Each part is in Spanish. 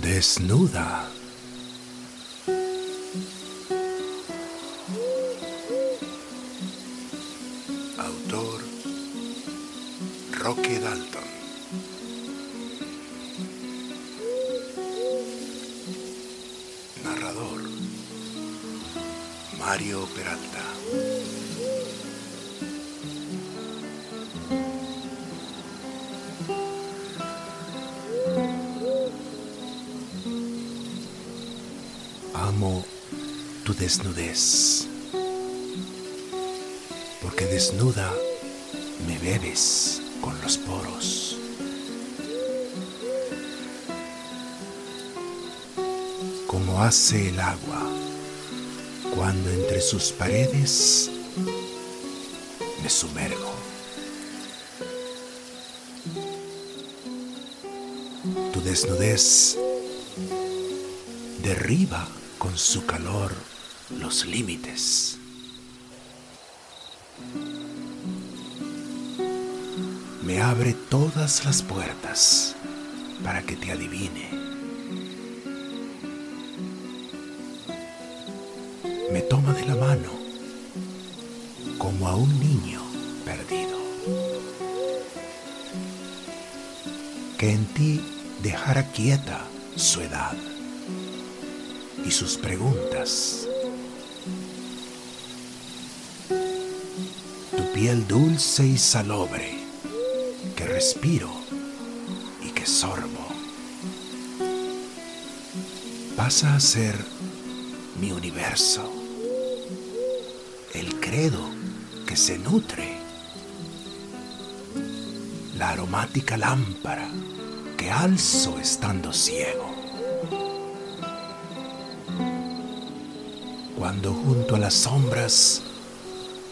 desnuda. Autor Roque Dalton. Narrador Mario Peralta. Amo tu desnudez, porque desnuda me bebes con los poros. Como hace el agua cuando entre sus paredes me sumergo. Tu desnudez derriba con su calor los límites. Me abre todas las puertas para que te adivine. Me toma de la mano como a un niño perdido. Que en ti dejara quieta su edad y sus preguntas. Tu piel dulce y salobre que respiro y que sorbo pasa a ser mi universo, el credo que se nutre, la aromática lámpara que alzo estando ciego. Cuando junto a las sombras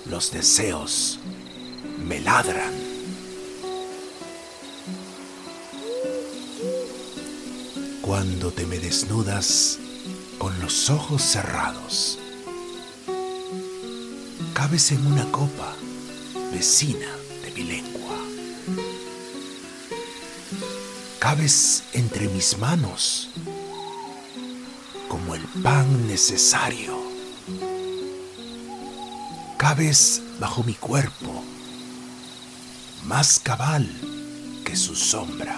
los deseos me ladran. Cuando te me desnudas con los ojos cerrados, cabes en una copa vecina de mi lengua. Cabes entre mis manos como el pan necesario cabes bajo mi cuerpo, más cabal que su sombra.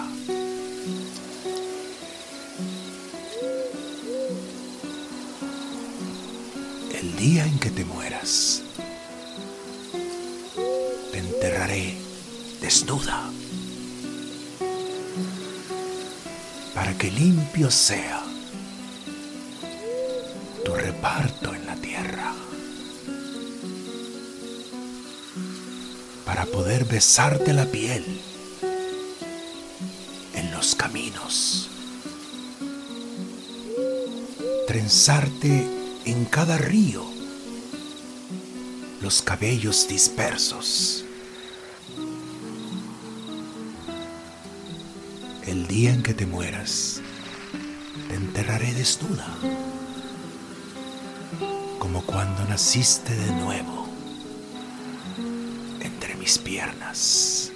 El día en que te mueras, te enterraré desnuda para que limpio sea tu reparto en la tierra. Para poder besarte la piel en los caminos, trenzarte en cada río los cabellos dispersos. El día en que te mueras, te enterraré desnuda, como cuando naciste de nuevo mis piernas.